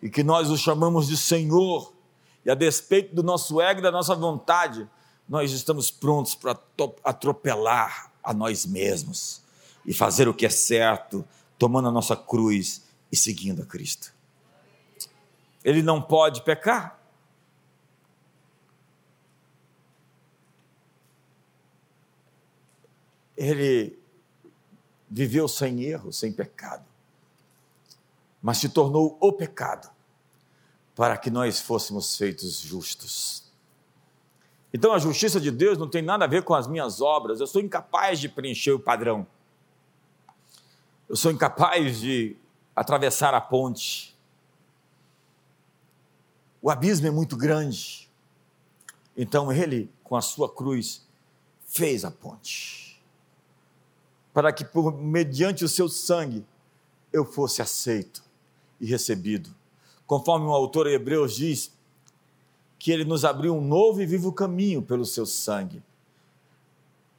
E que nós o chamamos de Senhor, e a despeito do nosso ego e da nossa vontade, nós estamos prontos para atropelar a nós mesmos e fazer o que é certo, tomando a nossa cruz e seguindo a Cristo. Ele não pode pecar. Ele viveu sem erro, sem pecado, mas se tornou o pecado para que nós fôssemos feitos justos. Então a justiça de Deus não tem nada a ver com as minhas obras, eu sou incapaz de preencher o padrão. Eu sou incapaz de atravessar a ponte. O abismo é muito grande. Então ele, com a sua cruz, fez a ponte. Para que por mediante o seu sangue eu fosse aceito e recebido. Conforme o autor Hebreus diz, que ele nos abriu um novo e vivo caminho pelo seu sangue,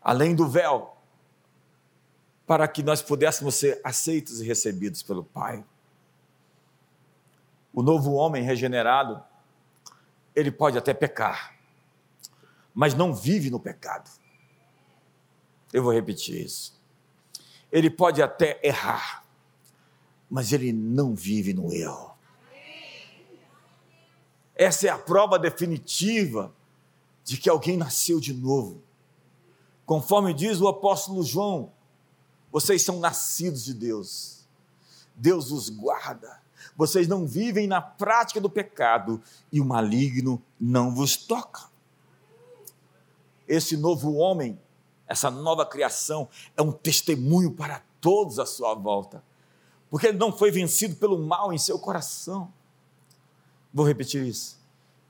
além do véu, para que nós pudéssemos ser aceitos e recebidos pelo Pai. O novo homem regenerado, ele pode até pecar, mas não vive no pecado. Eu vou repetir isso. Ele pode até errar, mas ele não vive no erro. Essa é a prova definitiva de que alguém nasceu de novo. Conforme diz o apóstolo João, vocês são nascidos de Deus. Deus os guarda. Vocês não vivem na prática do pecado e o maligno não vos toca. Esse novo homem, essa nova criação, é um testemunho para todos à sua volta, porque ele não foi vencido pelo mal em seu coração. Vou repetir isso: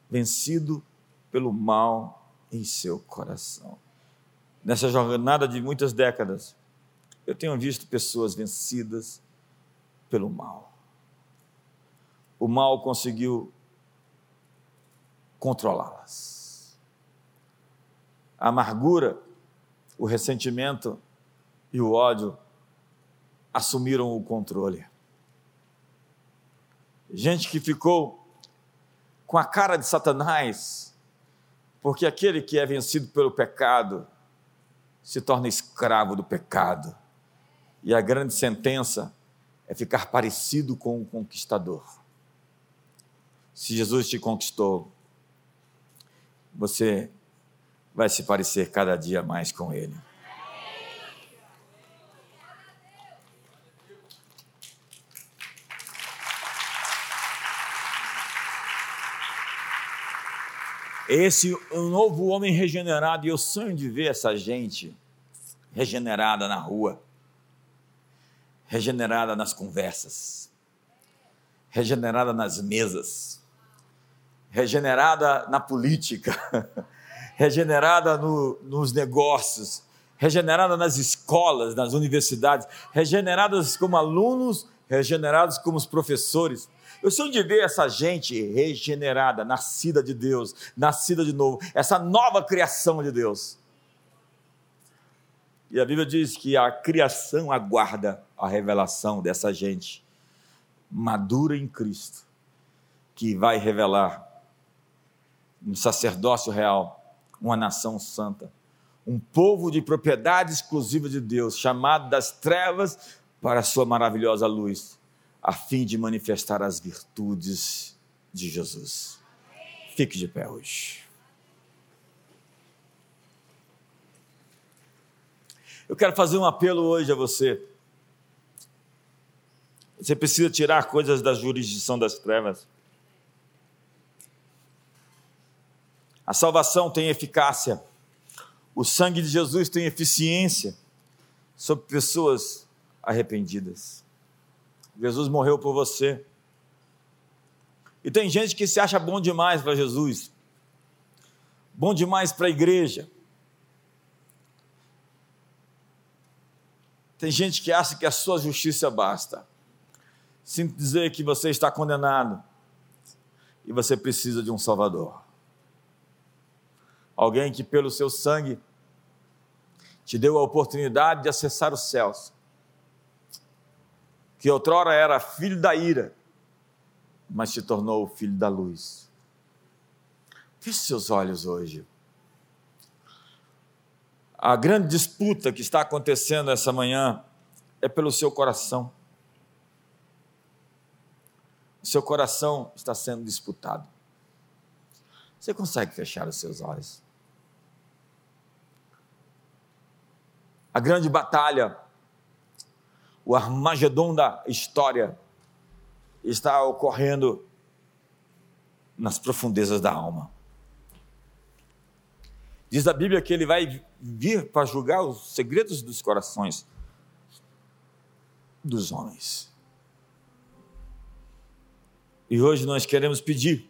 vencido pelo mal em seu coração. Nessa jornada de muitas décadas, eu tenho visto pessoas vencidas pelo mal. O mal conseguiu controlá-las. A amargura, o ressentimento e o ódio assumiram o controle. Gente que ficou com a cara de Satanás, porque aquele que é vencido pelo pecado se torna escravo do pecado. E a grande sentença é ficar parecido com um conquistador. Se Jesus te conquistou, você vai se parecer cada dia mais com Ele. Esse um novo homem regenerado, e eu sonho de ver essa gente regenerada na rua, regenerada nas conversas, regenerada nas mesas, regenerada na política, (laughs) regenerada no, nos negócios, regenerada nas escolas, nas universidades, regeneradas como alunos, regenerados como os professores eu sou de ver essa gente regenerada, nascida de Deus, nascida de novo, essa nova criação de Deus. E a Bíblia diz que a criação aguarda a revelação dessa gente madura em Cristo, que vai revelar um sacerdócio real, uma nação santa, um povo de propriedade exclusiva de Deus, chamado das trevas para a sua maravilhosa luz a fim de manifestar as virtudes de Jesus. Fique de pé hoje. Eu quero fazer um apelo hoje a você. Você precisa tirar coisas da jurisdição das trevas. A salvação tem eficácia. O sangue de Jesus tem eficiência sobre pessoas arrependidas. Jesus morreu por você. E tem gente que se acha bom demais para Jesus, bom demais para a igreja. Tem gente que acha que a sua justiça basta. Sinto dizer que você está condenado e você precisa de um Salvador. Alguém que, pelo seu sangue, te deu a oportunidade de acessar os céus que outrora era filho da ira, mas se tornou filho da luz. Feche seus olhos hoje. A grande disputa que está acontecendo essa manhã é pelo seu coração. O seu coração está sendo disputado. Você consegue fechar os seus olhos? A grande batalha o Armagedon da história está ocorrendo nas profundezas da alma. Diz a Bíblia que ele vai vir para julgar os segredos dos corações dos homens. E hoje nós queremos pedir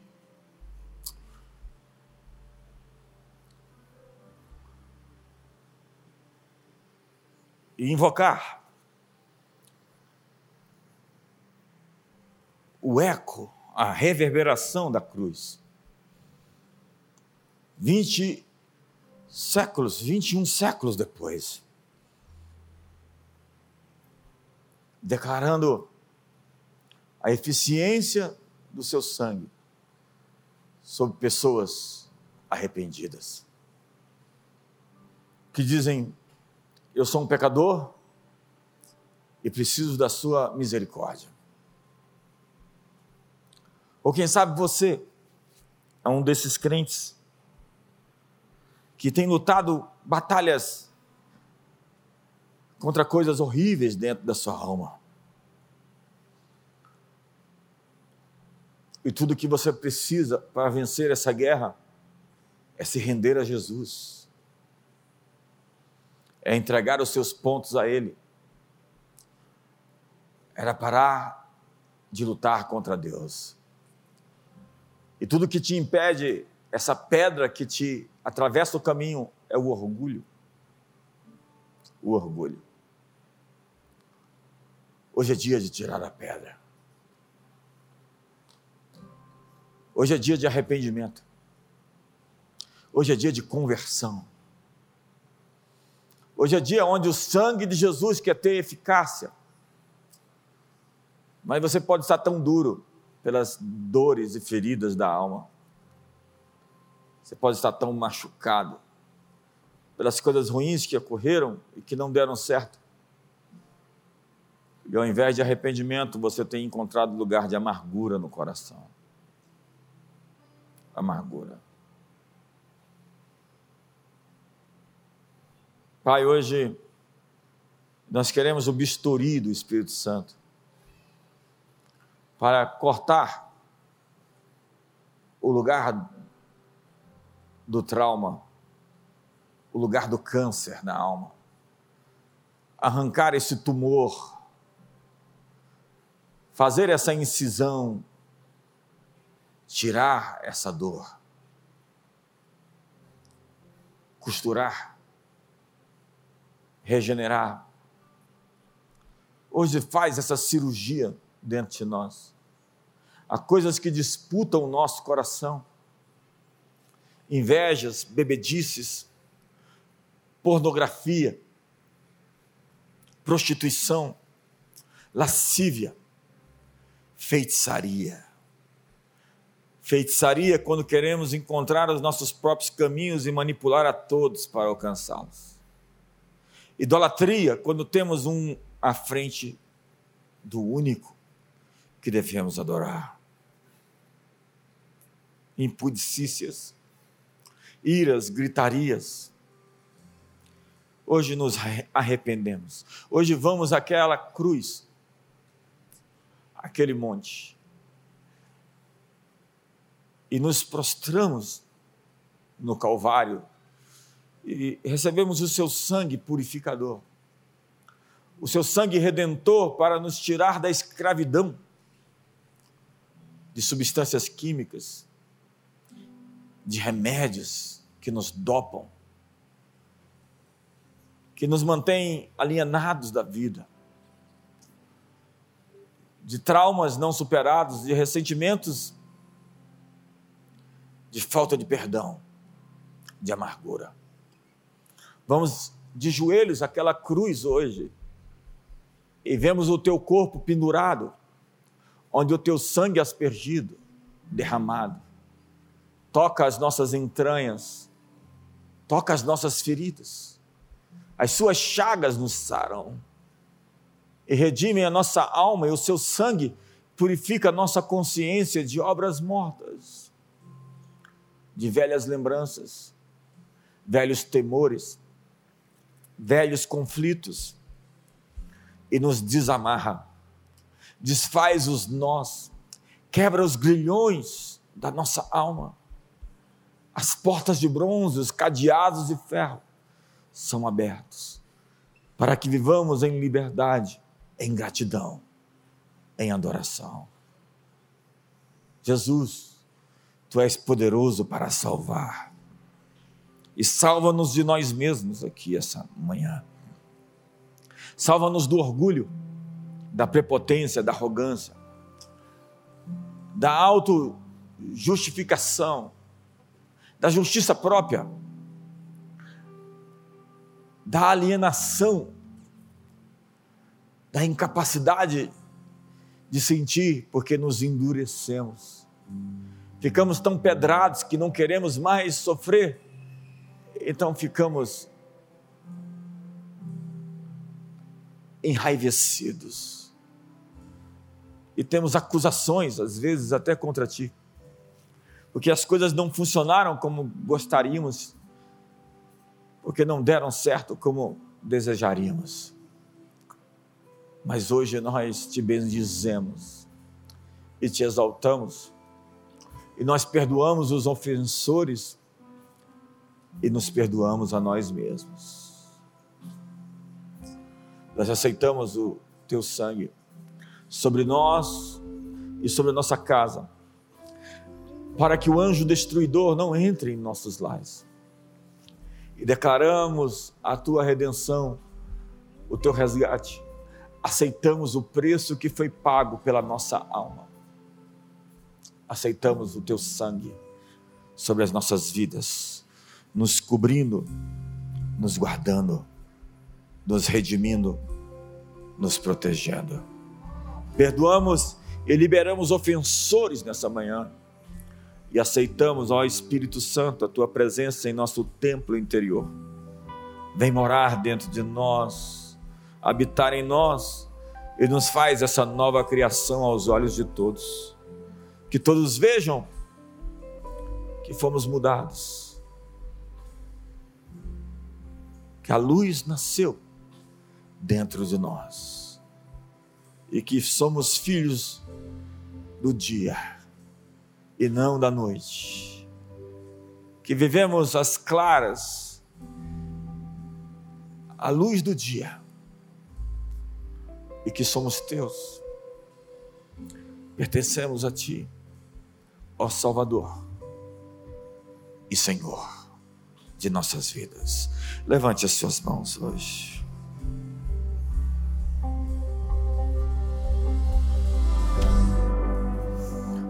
e invocar o eco, a reverberação da cruz. 20 séculos, 21 séculos depois, declarando a eficiência do seu sangue sobre pessoas arrependidas, que dizem: Eu sou um pecador e preciso da sua misericórdia. Ou quem sabe você é um desses crentes que tem lutado batalhas contra coisas horríveis dentro da sua alma. E tudo que você precisa para vencer essa guerra é se render a Jesus, é entregar os seus pontos a Ele, era parar de lutar contra Deus. E tudo que te impede, essa pedra que te atravessa o caminho, é o orgulho. O orgulho. Hoje é dia de tirar a pedra. Hoje é dia de arrependimento. Hoje é dia de conversão. Hoje é dia onde o sangue de Jesus quer ter eficácia. Mas você pode estar tão duro pelas dores e feridas da alma. Você pode estar tão machucado pelas coisas ruins que ocorreram e que não deram certo. E ao invés de arrependimento, você tem encontrado lugar de amargura no coração amargura. Pai, hoje nós queremos o bisturi do Espírito Santo para cortar o lugar do trauma, o lugar do câncer na alma, arrancar esse tumor, fazer essa incisão tirar essa dor, costurar, regenerar. Hoje faz essa cirurgia dentro de nós. Há coisas que disputam o nosso coração. Invejas, bebedices, pornografia, prostituição, lascívia, feitiçaria Feitiçaria quando queremos encontrar os nossos próprios caminhos e manipular a todos para alcançá-los. Idolatria quando temos um à frente do único que devemos adorar. Impudicícias, iras, gritarias. Hoje nos arrependemos. Hoje vamos àquela cruz, aquele monte e nos prostramos no Calvário e recebemos o seu sangue purificador, o seu sangue redentor para nos tirar da escravidão de substâncias químicas, de remédios que nos dopam, que nos mantêm alienados da vida, de traumas não superados, de ressentimentos de falta de perdão, de amargura. Vamos de joelhos àquela cruz hoje. E vemos o teu corpo pendurado, onde o teu sangue aspergido, derramado, toca as nossas entranhas, toca as nossas feridas, as suas chagas nos sarão e redimem a nossa alma, e o seu sangue purifica a nossa consciência de obras mortas de velhas lembranças, velhos temores, velhos conflitos e nos desamarra, desfaz os nós, quebra os grilhões da nossa alma. As portas de bronze, os cadeados de ferro são abertos para que vivamos em liberdade, em gratidão, em adoração. Jesus, Tu és poderoso para salvar. E salva-nos de nós mesmos aqui essa manhã. Salva-nos do orgulho, da prepotência, da arrogância, da auto-justificação, da justiça própria, da alienação, da incapacidade de sentir, porque nos endurecemos ficamos tão pedrados que não queremos mais sofrer, então ficamos enraivecidos. E temos acusações, às vezes até contra ti, porque as coisas não funcionaram como gostaríamos, porque não deram certo como desejaríamos. Mas hoje nós te bendizemos e te exaltamos, e nós perdoamos os ofensores e nos perdoamos a nós mesmos. Nós aceitamos o teu sangue sobre nós e sobre a nossa casa, para que o anjo destruidor não entre em nossos lares. E declaramos a tua redenção, o teu resgate. Aceitamos o preço que foi pago pela nossa alma. Aceitamos o teu sangue sobre as nossas vidas, nos cobrindo, nos guardando, nos redimindo, nos protegendo. Perdoamos e liberamos ofensores nessa manhã. E aceitamos, ó Espírito Santo, a tua presença em nosso templo interior. Vem morar dentro de nós, habitar em nós e nos faz essa nova criação aos olhos de todos. Que todos vejam que fomos mudados. Que a luz nasceu dentro de nós e que somos filhos do dia e não da noite. Que vivemos as claras, a luz do dia e que somos teus. Pertencemos a ti, ó Salvador e Senhor de nossas vidas. Levante as suas mãos hoje.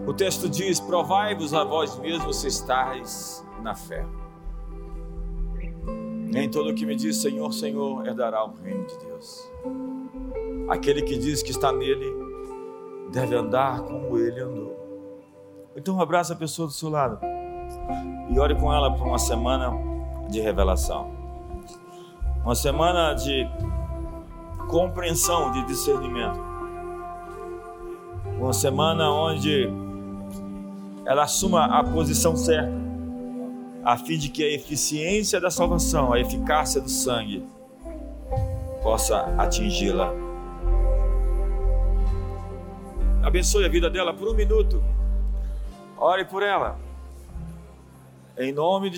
O texto diz: Provai-vos a vós mesmos se estáis na fé. Nem todo que me diz Senhor, Senhor herdará o reino de Deus. Aquele que diz que está nele deve andar como ele andou. Então abraça a pessoa do seu lado e ore com ela por uma semana de revelação. Uma semana de compreensão, de discernimento. Uma semana onde ela assuma a posição certa, a fim de que a eficiência da salvação, a eficácia do sangue, possa atingi-la. Abençoe a vida dela por um minuto. Ore por ela. Em nome de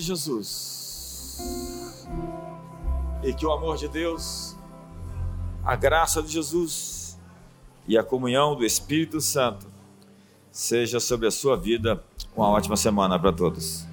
E que o amor de Deus, a graça de Jesus e a comunhão do Espírito Santo seja sobre a sua vida. Uma ótima semana para todos.